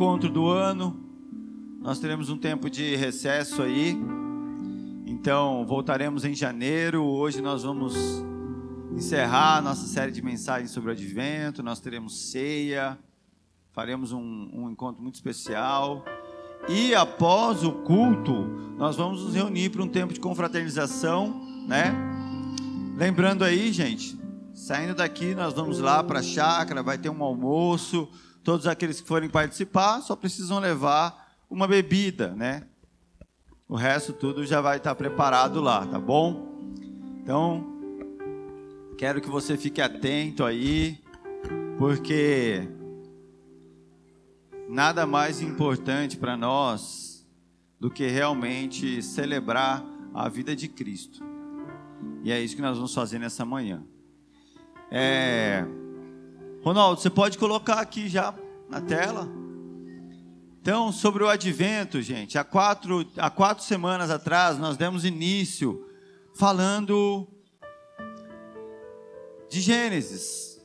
encontro do ano. Nós teremos um tempo de recesso aí. Então, voltaremos em janeiro. Hoje nós vamos encerrar a nossa série de mensagens sobre o advento. Nós teremos ceia. Faremos um, um encontro muito especial. E após o culto, nós vamos nos reunir para um tempo de confraternização, né? Lembrando aí, gente, saindo daqui, nós vamos lá para a chácara, vai ter um almoço. Todos aqueles que forem participar só precisam levar uma bebida, né? O resto tudo já vai estar preparado lá, tá bom? Então, quero que você fique atento aí, porque nada mais importante para nós do que realmente celebrar a vida de Cristo. E é isso que nós vamos fazer nessa manhã. É... Ronaldo, você pode colocar aqui já na tela? Então, sobre o advento, gente, há quatro, há quatro semanas atrás nós demos início falando de Gênesis.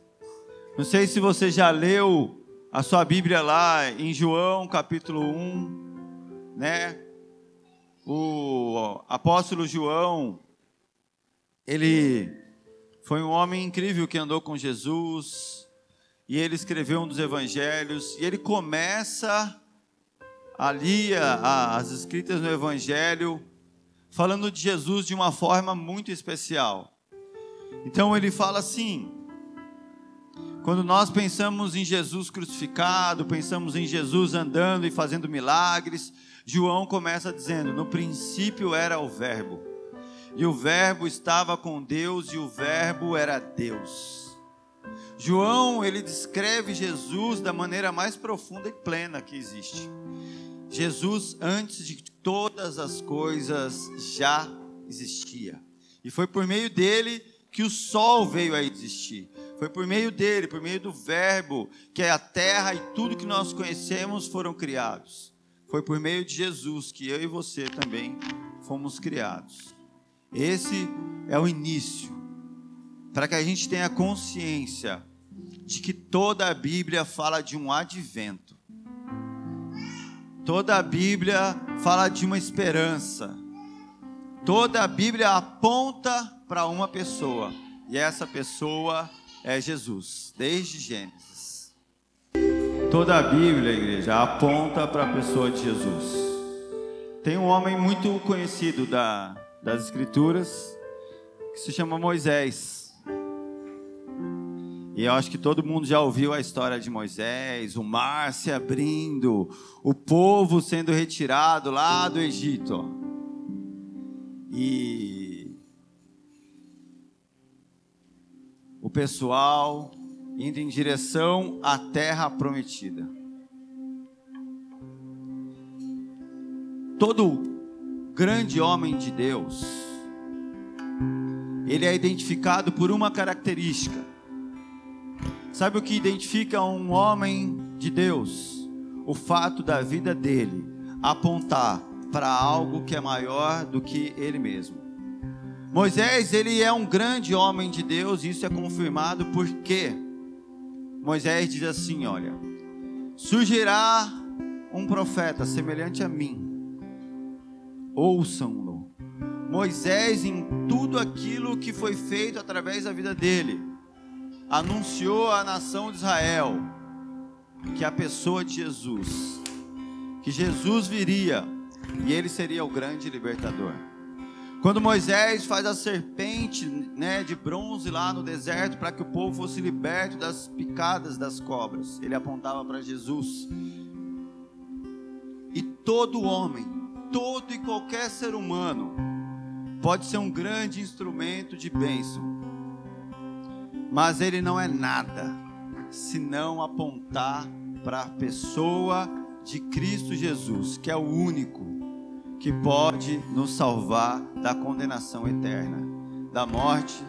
Não sei se você já leu a sua Bíblia lá em João capítulo 1, né? O apóstolo João, ele foi um homem incrível que andou com Jesus, e ele escreveu um dos evangelhos, e ele começa ali a, a, as escritas no evangelho falando de Jesus de uma forma muito especial. Então ele fala assim: quando nós pensamos em Jesus crucificado, pensamos em Jesus andando e fazendo milagres, João começa dizendo: No princípio era o Verbo, e o Verbo estava com Deus, e o Verbo era Deus. João, ele descreve Jesus da maneira mais profunda e plena que existe. Jesus, antes de todas as coisas, já existia. E foi por meio dele que o sol veio a existir. Foi por meio dele, por meio do Verbo, que a terra e tudo que nós conhecemos foram criados. Foi por meio de Jesus que eu e você também fomos criados. Esse é o início, para que a gente tenha consciência de que toda a Bíblia fala de um advento. Toda a Bíblia fala de uma esperança. Toda a Bíblia aponta para uma pessoa, e essa pessoa é Jesus, desde Gênesis. Toda a Bíblia, igreja, aponta para a pessoa de Jesus. Tem um homem muito conhecido da, das Escrituras que se chama Moisés. E eu acho que todo mundo já ouviu a história de Moisés, o mar se abrindo, o povo sendo retirado lá do Egito. E o pessoal indo em direção à terra prometida. Todo grande homem de Deus, ele é identificado por uma característica. Sabe o que identifica um homem de Deus? O fato da vida dele apontar para algo que é maior do que ele mesmo. Moisés, ele é um grande homem de Deus, e isso é confirmado porque Moisés diz assim: Olha, surgirá um profeta semelhante a mim, ouçam-no. Moisés, em tudo aquilo que foi feito através da vida dele, anunciou à nação de Israel que a pessoa de Jesus, que Jesus viria e ele seria o grande libertador. Quando Moisés faz a serpente né, de bronze lá no deserto para que o povo fosse liberto das picadas das cobras, ele apontava para Jesus. E todo homem, todo e qualquer ser humano, pode ser um grande instrumento de bênção, mas ele não é nada se não apontar para a pessoa de Cristo Jesus, que é o único que pode nos salvar da condenação eterna, da morte,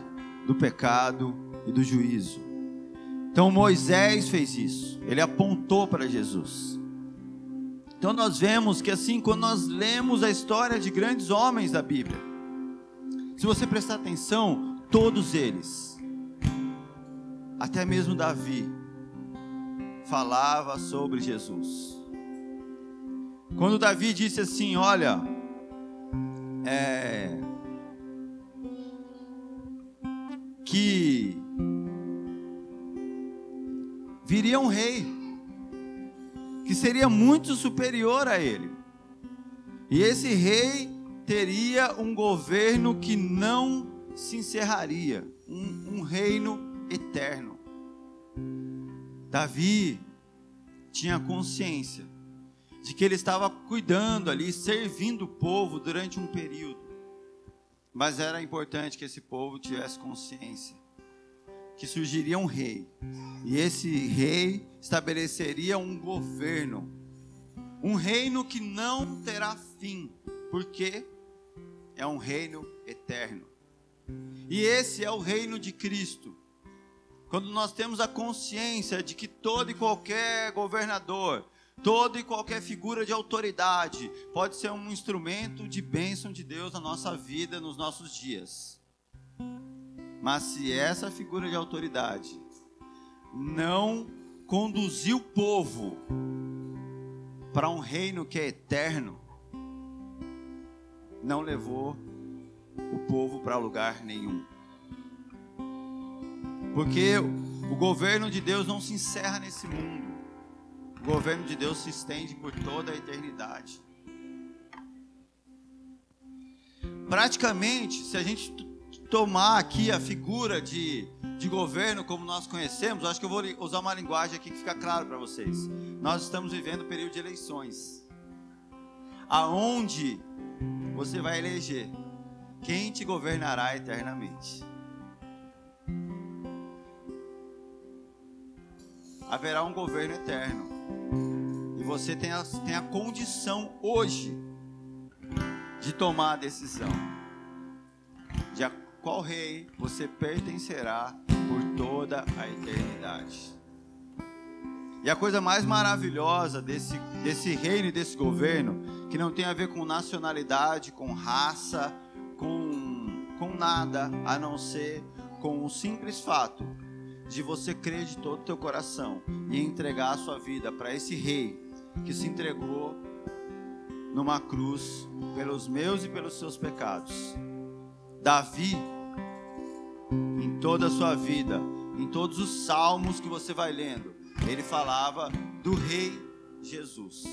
do pecado e do juízo. Então Moisés fez isso, ele apontou para Jesus. Então nós vemos que assim, quando nós lemos a história de grandes homens da Bíblia, se você prestar atenção, todos eles, até mesmo Davi, falava sobre Jesus. Quando Davi disse assim: Olha, é, que viria um rei que seria muito superior a ele. E esse rei teria um governo que não se encerraria, um, um reino eterno. Davi tinha consciência de que ele estava cuidando ali, servindo o povo durante um período. Mas era importante que esse povo tivesse consciência que surgiria um rei. E esse rei estabeleceria um governo. Um reino que não terá fim, porque é um reino eterno. E esse é o reino de Cristo. Quando nós temos a consciência de que todo e qualquer governador, toda e qualquer figura de autoridade pode ser um instrumento de bênção de Deus na nossa vida, nos nossos dias. Mas se essa figura de autoridade não conduzir o povo para um reino que é eterno, não levou o povo para lugar nenhum. Porque o governo de Deus não se encerra nesse mundo. O governo de Deus se estende por toda a eternidade. Praticamente, se a gente tomar aqui a figura de, de governo como nós conhecemos, acho que eu vou usar uma linguagem aqui que fica claro para vocês. Nós estamos vivendo um período de eleições, aonde você vai eleger quem te governará eternamente. Haverá um governo eterno. E você tem a, tem a condição hoje de tomar a decisão de qual rei você pertencerá por toda a eternidade. E a coisa mais maravilhosa desse, desse reino e desse governo, que não tem a ver com nacionalidade, com raça, com, com nada, a não ser com o simples fato de você crer de todo o teu coração e entregar a sua vida para esse rei que se entregou numa cruz pelos meus e pelos seus pecados. Davi em toda a sua vida, em todos os salmos que você vai lendo, ele falava do Rei Jesus.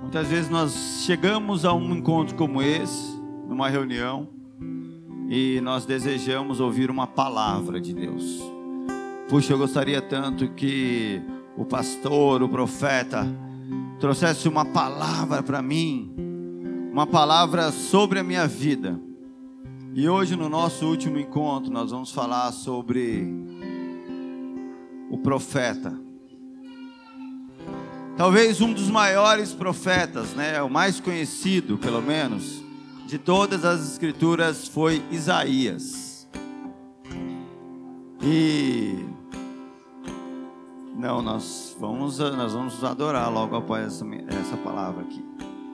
Muitas vezes nós chegamos a um encontro como esse, numa reunião, e nós desejamos ouvir uma palavra de Deus. Puxa, eu gostaria tanto que o pastor, o profeta, trouxesse uma palavra para mim uma palavra sobre a minha vida. E hoje, no nosso último encontro, nós vamos falar sobre o profeta. Talvez um dos maiores profetas, né, o mais conhecido, pelo menos, de todas as escrituras foi Isaías. E não, nós vamos nós vamos adorar logo após essa, essa palavra aqui.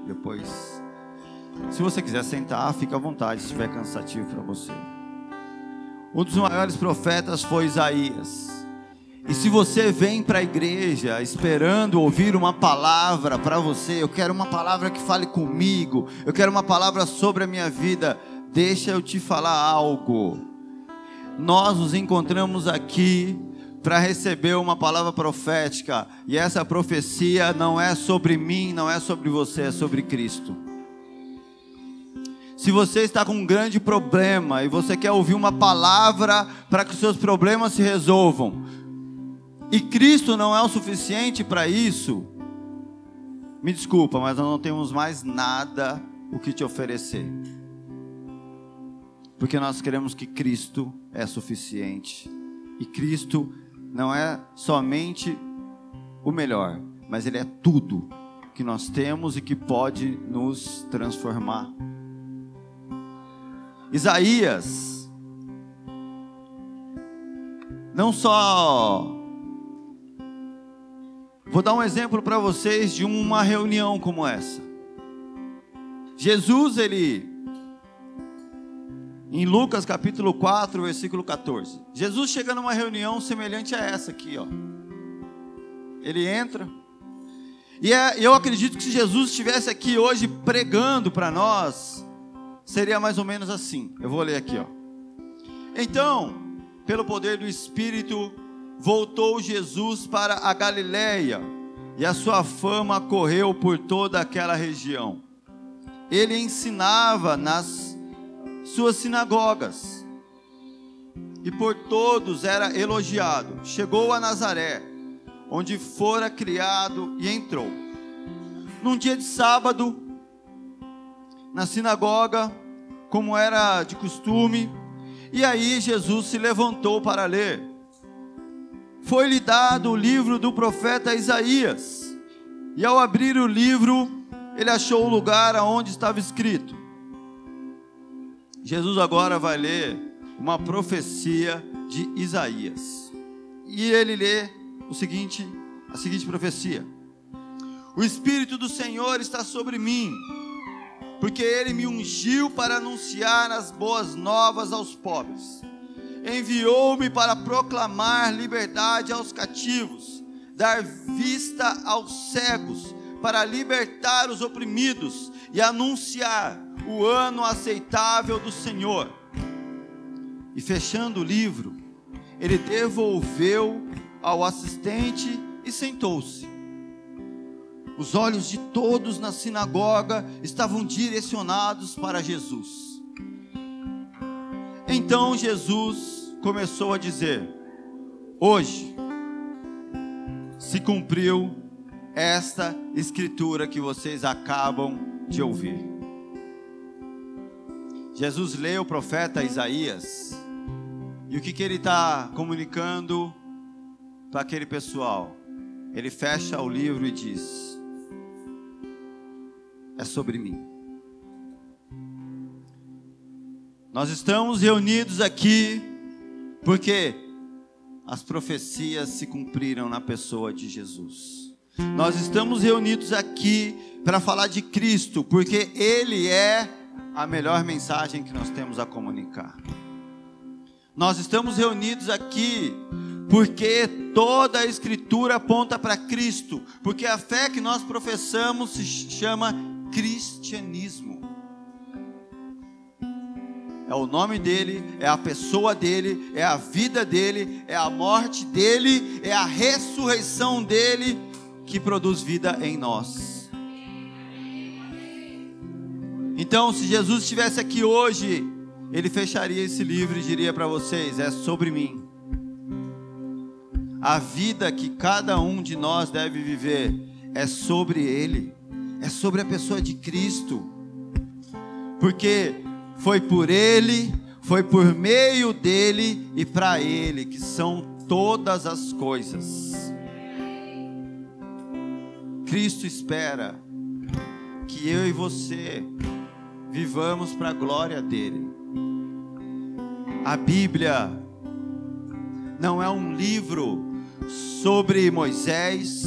Depois se você quiser sentar, fica à vontade, se estiver cansativo para você. Um dos maiores profetas foi Isaías. E se você vem para a igreja esperando ouvir uma palavra para você, eu quero uma palavra que fale comigo, eu quero uma palavra sobre a minha vida, deixa eu te falar algo. Nós nos encontramos aqui para receber uma palavra profética, e essa profecia não é sobre mim, não é sobre você, é sobre Cristo. Se você está com um grande problema e você quer ouvir uma palavra para que os seus problemas se resolvam, e Cristo não é o suficiente para isso, me desculpa, mas nós não temos mais nada o que te oferecer. Porque nós queremos que Cristo é suficiente. E Cristo não é somente o melhor, mas Ele é tudo que nós temos e que pode nos transformar. Isaías não só Vou dar um exemplo para vocês de uma reunião como essa. Jesus, ele em Lucas capítulo 4, versículo 14. Jesus chega numa reunião semelhante a essa aqui, ó. ele entra. E é, eu acredito que se Jesus estivesse aqui hoje pregando para nós, seria mais ou menos assim. Eu vou ler aqui, ó. Então, pelo poder do Espírito, voltou Jesus para a Galiléia e a sua fama correu por toda aquela região. Ele ensinava nas suas sinagogas e por todos era elogiado. Chegou a Nazaré, onde fora criado e entrou. Num dia de sábado, na sinagoga, como era de costume, e aí Jesus se levantou para ler foi-lhe dado o livro do profeta Isaías. E ao abrir o livro, ele achou o lugar aonde estava escrito. Jesus agora vai ler uma profecia de Isaías. E ele lê o seguinte, a seguinte profecia: O espírito do Senhor está sobre mim, porque ele me ungiu para anunciar as boas novas aos pobres enviou-me para proclamar liberdade aos cativos, dar vista aos cegos, para libertar os oprimidos e anunciar o ano aceitável do Senhor. E fechando o livro, ele devolveu ao assistente e sentou-se. Os olhos de todos na sinagoga estavam direcionados para Jesus. Então Jesus começou a dizer: Hoje se cumpriu esta escritura que vocês acabam de ouvir. Jesus lê o profeta Isaías e o que, que ele está comunicando para aquele pessoal? Ele fecha o livro e diz: É sobre mim. Nós estamos reunidos aqui porque as profecias se cumpriram na pessoa de Jesus. Nós estamos reunidos aqui para falar de Cristo, porque Ele é a melhor mensagem que nós temos a comunicar. Nós estamos reunidos aqui porque toda a Escritura aponta para Cristo, porque a fé que nós professamos se chama cristianismo é o nome dele, é a pessoa dele, é a vida dele, é a morte dele, é a ressurreição dele que produz vida em nós. Então, se Jesus estivesse aqui hoje, ele fecharia esse livro e diria para vocês: é sobre mim. A vida que cada um de nós deve viver é sobre ele, é sobre a pessoa de Cristo. Porque foi por Ele, foi por meio dele e para Ele que são todas as coisas. Cristo espera que eu e você vivamos para a glória dele. A Bíblia não é um livro sobre Moisés,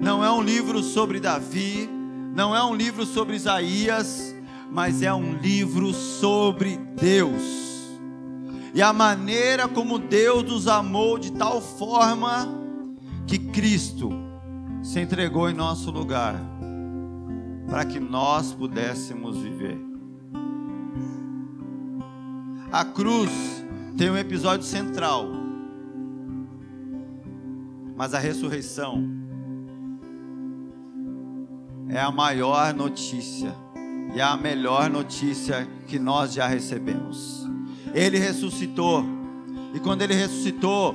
não é um livro sobre Davi, não é um livro sobre Isaías, mas é um livro sobre Deus. E a maneira como Deus nos amou de tal forma que Cristo se entregou em nosso lugar, para que nós pudéssemos viver. A cruz tem um episódio central, mas a ressurreição é a maior notícia e a melhor notícia que nós já recebemos. Ele ressuscitou, e quando ele ressuscitou,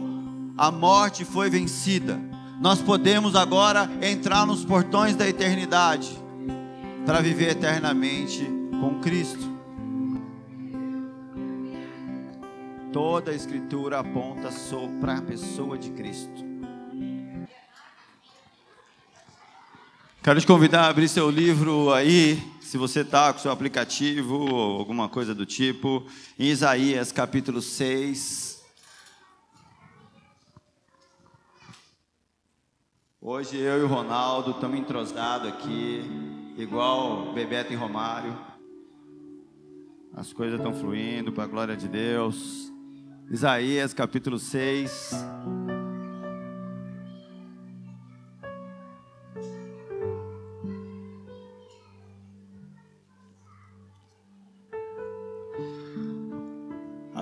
a morte foi vencida. Nós podemos agora entrar nos portões da eternidade para viver eternamente com Cristo. Toda a Escritura aponta para a pessoa de Cristo. Quero te convidar a abrir seu livro aí, se você está com seu aplicativo ou alguma coisa do tipo, em Isaías capítulo 6. Hoje eu e o Ronaldo estamos entrosados aqui, igual Bebeto e Romário. As coisas estão fluindo para a glória de Deus. Isaías capítulo 6.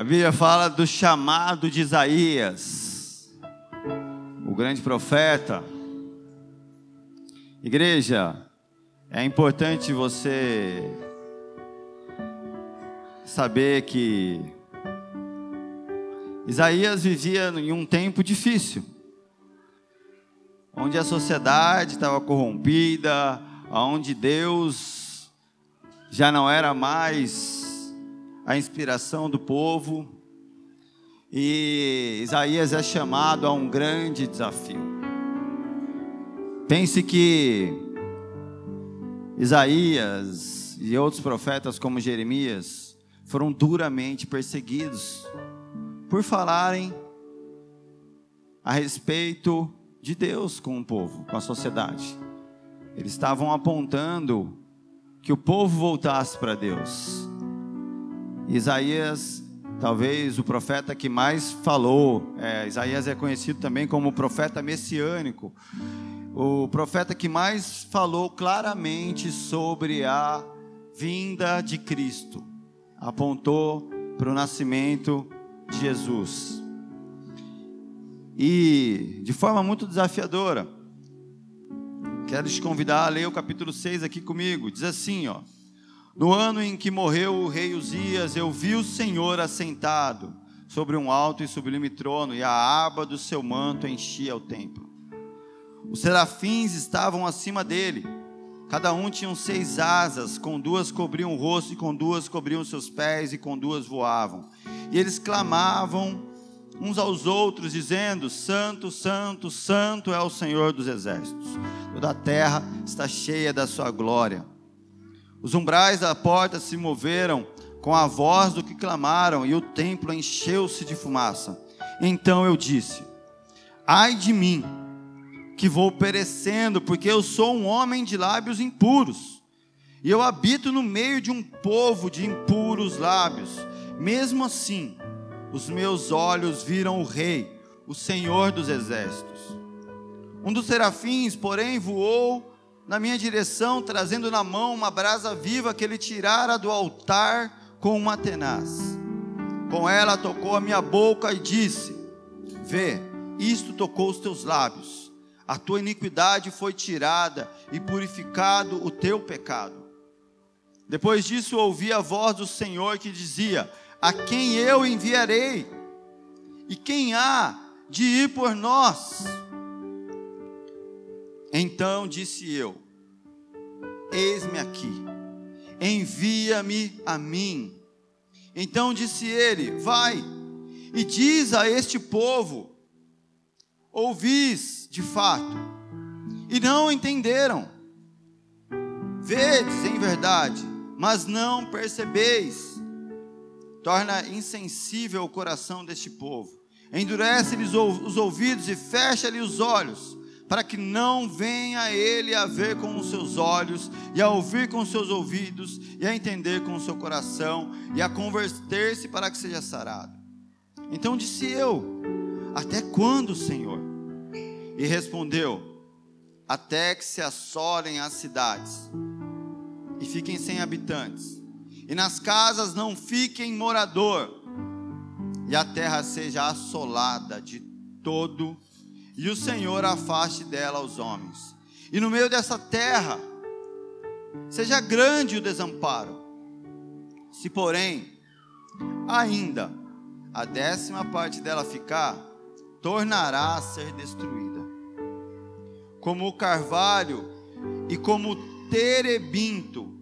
Bíblia fala do chamado de Isaías, o grande profeta. Igreja, é importante você saber que Isaías vivia em um tempo difícil, onde a sociedade estava corrompida, onde Deus já não era mais a inspiração do povo, e Isaías é chamado a um grande desafio. Pense que Isaías e outros profetas como Jeremias foram duramente perseguidos por falarem a respeito de Deus com o povo, com a sociedade. Eles estavam apontando que o povo voltasse para Deus. Isaías, talvez o profeta que mais falou, é, Isaías é conhecido também como profeta messiânico, o profeta que mais falou claramente sobre a vinda de Cristo, apontou para o nascimento de Jesus. E de forma muito desafiadora, quero te convidar a ler o capítulo 6 aqui comigo. Diz assim, ó: No ano em que morreu o rei Uzias, eu vi o Senhor assentado sobre um alto e sublime trono, e a aba do seu manto enchia o templo. Os serafins estavam acima dele. Cada um tinha seis asas, com duas cobriam o rosto, e com duas cobriam seus pés, e com duas voavam. E eles clamavam uns aos outros, dizendo: Santo, Santo, Santo é o Senhor dos exércitos. Toda a terra está cheia da sua glória. Os umbrais da porta se moveram com a voz do que clamaram, e o templo encheu-se de fumaça. Então eu disse: Ai de mim, que vou perecendo, porque eu sou um homem de lábios impuros, e eu habito no meio de um povo de impuros lábios mesmo assim, os meus olhos viram o Rei, o Senhor dos exércitos. Um dos serafins, porém, voou na minha direção, trazendo na mão uma brasa viva que ele tirara do altar com uma tenaz. Com ela tocou a minha boca e disse: Vê, isto tocou os teus lábios. A tua iniquidade foi tirada e purificado o teu pecado. Depois disso ouvi a voz do Senhor que dizia: a quem eu enviarei? E quem há de ir por nós? Então disse eu: Eis-me aqui, envia-me a mim. Então disse ele: Vai e diz a este povo: Ouvis de fato, e não entenderam. Vedes em verdade, mas não percebeis torna insensível o coração deste povo. Endurece-lhes os ouvidos e fecha-lhe os olhos, para que não venha ele a ver com os seus olhos, e a ouvir com os seus ouvidos, e a entender com o seu coração, e a converter-se para que seja sarado. Então disse eu: Até quando, Senhor? E respondeu: Até que se assolem as cidades e fiquem sem habitantes e nas casas não fiquem morador, e a terra seja assolada de todo, e o Senhor afaste dela os homens. E no meio dessa terra seja grande o desamparo. Se, porém, ainda a décima parte dela ficar, tornará a ser destruída. Como o carvalho e como o terebinto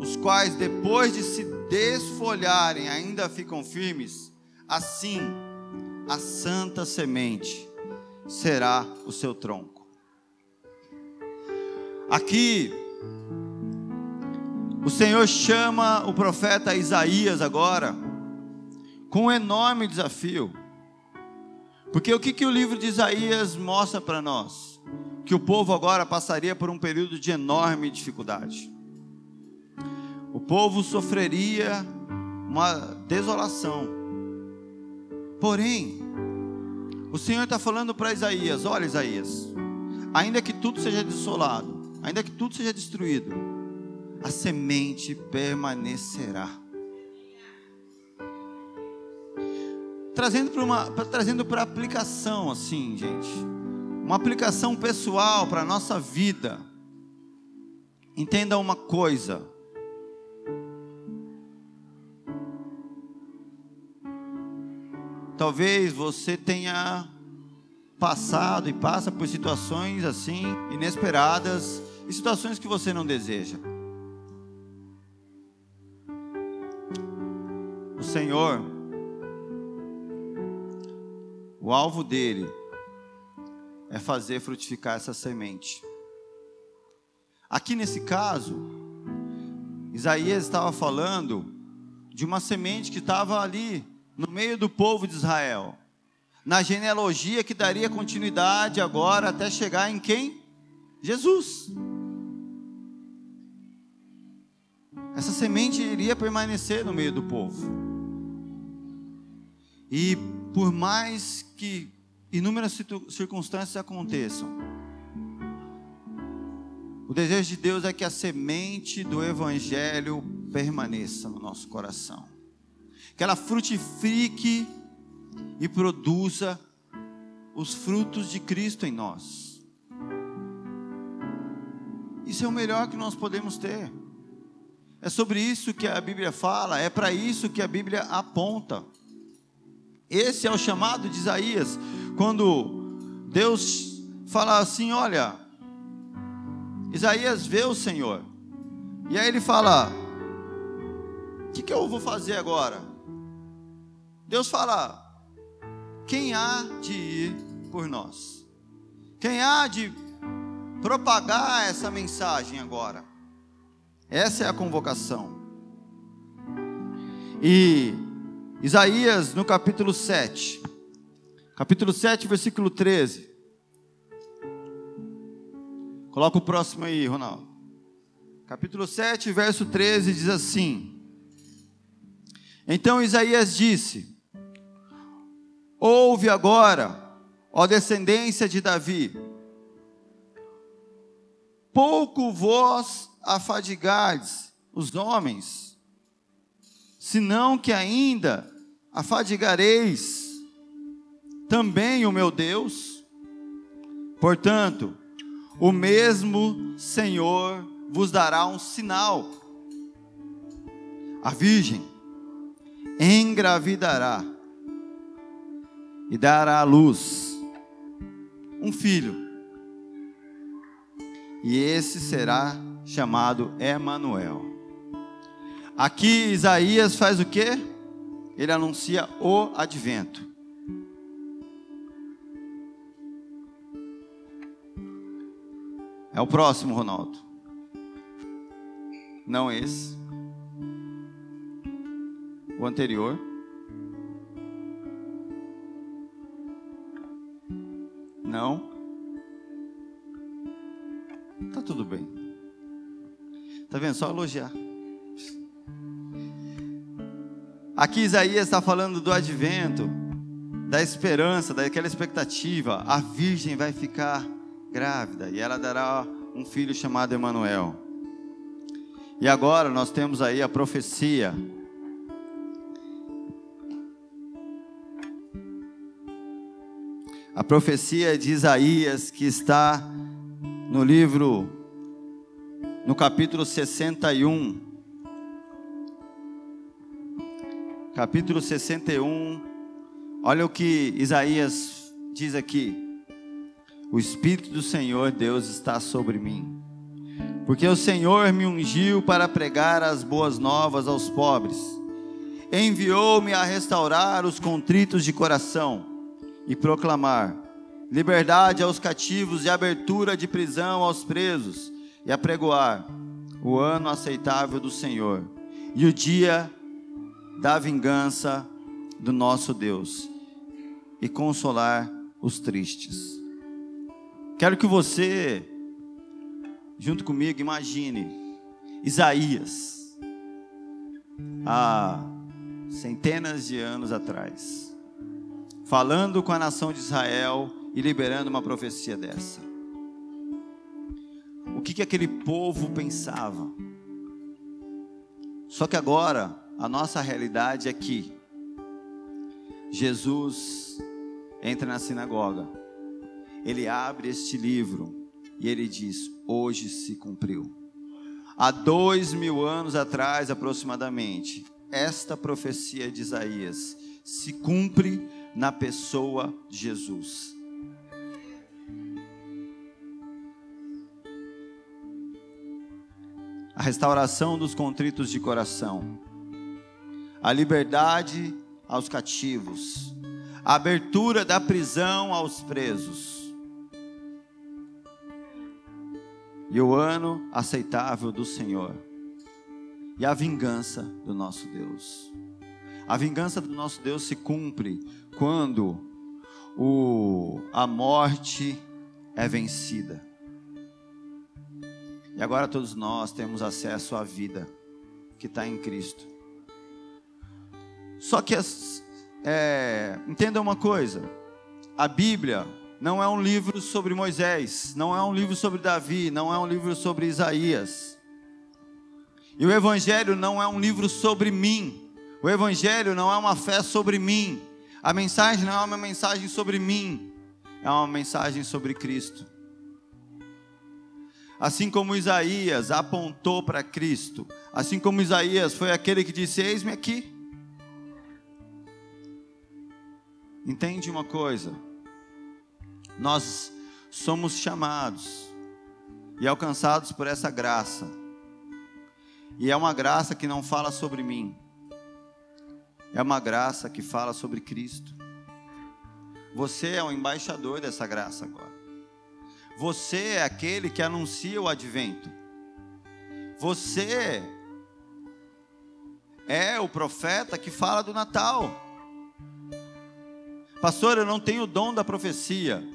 os quais depois de se desfolharem ainda ficam firmes, assim a santa semente será o seu tronco. Aqui, o Senhor chama o profeta Isaías agora, com um enorme desafio. Porque o que, que o livro de Isaías mostra para nós? Que o povo agora passaria por um período de enorme dificuldade o povo sofreria uma desolação. Porém, o Senhor está falando para Isaías: olha, Isaías, ainda que tudo seja desolado, ainda que tudo seja destruído, a semente permanecerá. trazendo para uma, trazendo para aplicação, assim, gente, uma aplicação pessoal para a nossa vida. Entenda uma coisa. Talvez você tenha passado e passa por situações assim inesperadas e situações que você não deseja. O Senhor, o alvo dele é fazer frutificar essa semente. Aqui nesse caso, Isaías estava falando de uma semente que estava ali no meio do povo de Israel, na genealogia que daria continuidade agora até chegar em quem? Jesus. Essa semente iria permanecer no meio do povo. E por mais que inúmeras circunstâncias aconteçam, o desejo de Deus é que a semente do Evangelho permaneça no nosso coração que ela frutifique e produza os frutos de Cristo em nós. Isso é o melhor que nós podemos ter. É sobre isso que a Bíblia fala, é para isso que a Bíblia aponta. Esse é o chamado de Isaías, quando Deus fala assim: Olha, Isaías vê o Senhor, e aí ele fala: O que, que eu vou fazer agora? Deus fala: quem há de ir por nós? Quem há de propagar essa mensagem agora? Essa é a convocação. E Isaías, no capítulo 7, capítulo 7, versículo 13. Coloca o próximo aí, Ronaldo. Capítulo 7, verso 13 diz assim: Então Isaías disse: Ouve agora, ó descendência de Davi. Pouco vós afadigardes os homens, senão que ainda afadigareis também o meu Deus. Portanto, o mesmo Senhor vos dará um sinal. A virgem engravidará e dará à luz um filho. E esse será chamado Emanuel. Aqui Isaías faz o quê? Ele anuncia o advento. É o próximo, Ronaldo. Não esse. O anterior. Não? Tá tudo bem. Tá vendo? Só elogiar. Aqui Isaías está falando do advento, da esperança, daquela expectativa. A virgem vai ficar grávida e ela dará um filho chamado Emanuel. E agora nós temos aí a profecia a profecia de Isaías que está no livro, no capítulo 61. Capítulo 61, olha o que Isaías diz aqui: O Espírito do Senhor Deus está sobre mim, porque o Senhor me ungiu para pregar as boas novas aos pobres, enviou-me a restaurar os contritos de coração e proclamar liberdade aos cativos e abertura de prisão aos presos, e apregoar o ano aceitável do Senhor e o dia da vingança do nosso Deus, e consolar os tristes. Quero que você, junto comigo, imagine Isaías, há centenas de anos atrás falando com a nação de Israel e liberando uma profecia dessa. O que, que aquele povo pensava? Só que agora, a nossa realidade é que Jesus entra na sinagoga, ele abre este livro e ele diz: Hoje se cumpriu. Há dois mil anos atrás, aproximadamente, esta profecia de Isaías se cumpre na pessoa de Jesus. A restauração dos contritos de coração, a liberdade aos cativos, a abertura da prisão aos presos, e o ano aceitável do Senhor, e a vingança do nosso Deus. A vingança do nosso Deus se cumpre quando o, a morte é vencida. E agora todos nós temos acesso à vida que está em Cristo. Só que, é, entenda uma coisa: a Bíblia não é um livro sobre Moisés, não é um livro sobre Davi, não é um livro sobre Isaías. E o Evangelho não é um livro sobre mim, o Evangelho não é uma fé sobre mim. A mensagem não é uma mensagem sobre mim. É uma mensagem sobre Cristo. Assim como Isaías apontou para Cristo, assim como Isaías foi aquele que disse: Eis-me aqui. Entende uma coisa? Nós somos chamados e alcançados por essa graça. E é uma graça que não fala sobre mim, é uma graça que fala sobre Cristo. Você é o embaixador dessa graça agora. Você é aquele que anuncia o advento. Você é o profeta que fala do Natal. Pastor, eu não tenho o dom da profecia.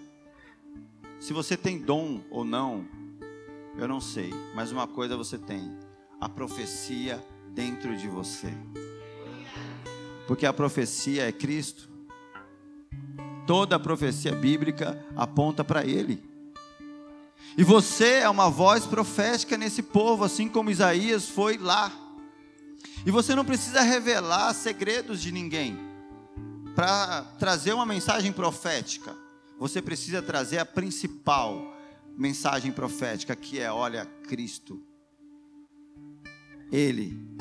Se você tem dom ou não, eu não sei. Mas uma coisa você tem: a profecia dentro de você porque a profecia é Cristo. Toda a profecia bíblica aponta para Ele. E você é uma voz profética nesse povo, assim como Isaías foi lá. E você não precisa revelar segredos de ninguém para trazer uma mensagem profética. Você precisa trazer a principal mensagem profética, que é: olha, Cristo. Ele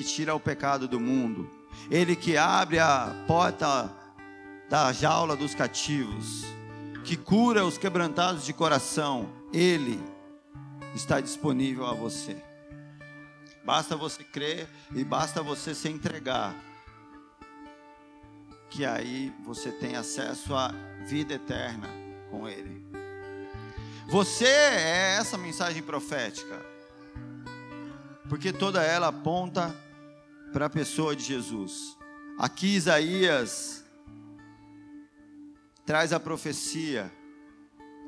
que tira o pecado do mundo, Ele que abre a porta da jaula dos cativos, que cura os quebrantados de coração, Ele está disponível a você. Basta você crer e basta você se entregar, que aí você tem acesso à vida eterna com Ele. Você é essa mensagem profética, porque toda ela aponta para a pessoa de Jesus. Aqui Isaías traz a profecia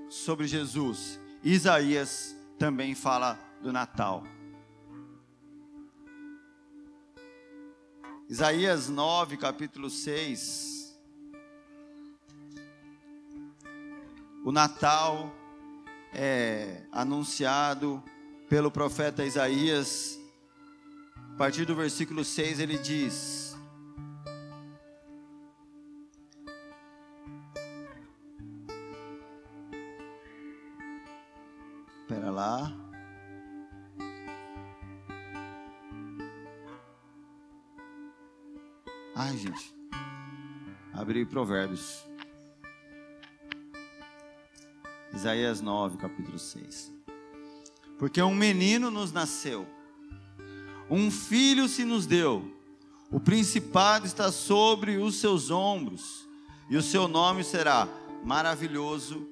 sobre Jesus. Isaías também fala do Natal. Isaías 9, capítulo 6. O Natal é anunciado pelo profeta Isaías a partir do versículo 6 ele diz: Espera lá. Ai, gente. Abri Provérbios. Isaías 9, capítulo 6. Porque um menino nos nasceu um filho se nos deu, o principado está sobre os seus ombros, e o seu nome será maravilhoso,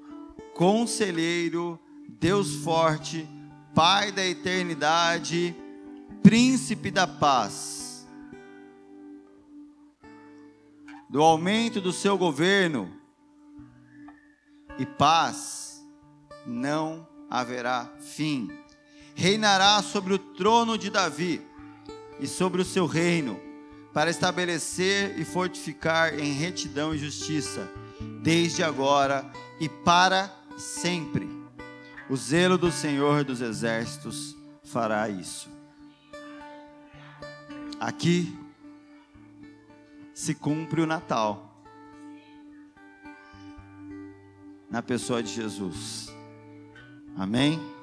conselheiro, Deus forte, Pai da eternidade, príncipe da paz. Do aumento do seu governo e paz não haverá fim. Reinará sobre o trono de Davi e sobre o seu reino, para estabelecer e fortificar em retidão e justiça, desde agora e para sempre. O zelo do Senhor dos Exércitos fará isso. Aqui, se cumpre o Natal. Na pessoa de Jesus. Amém?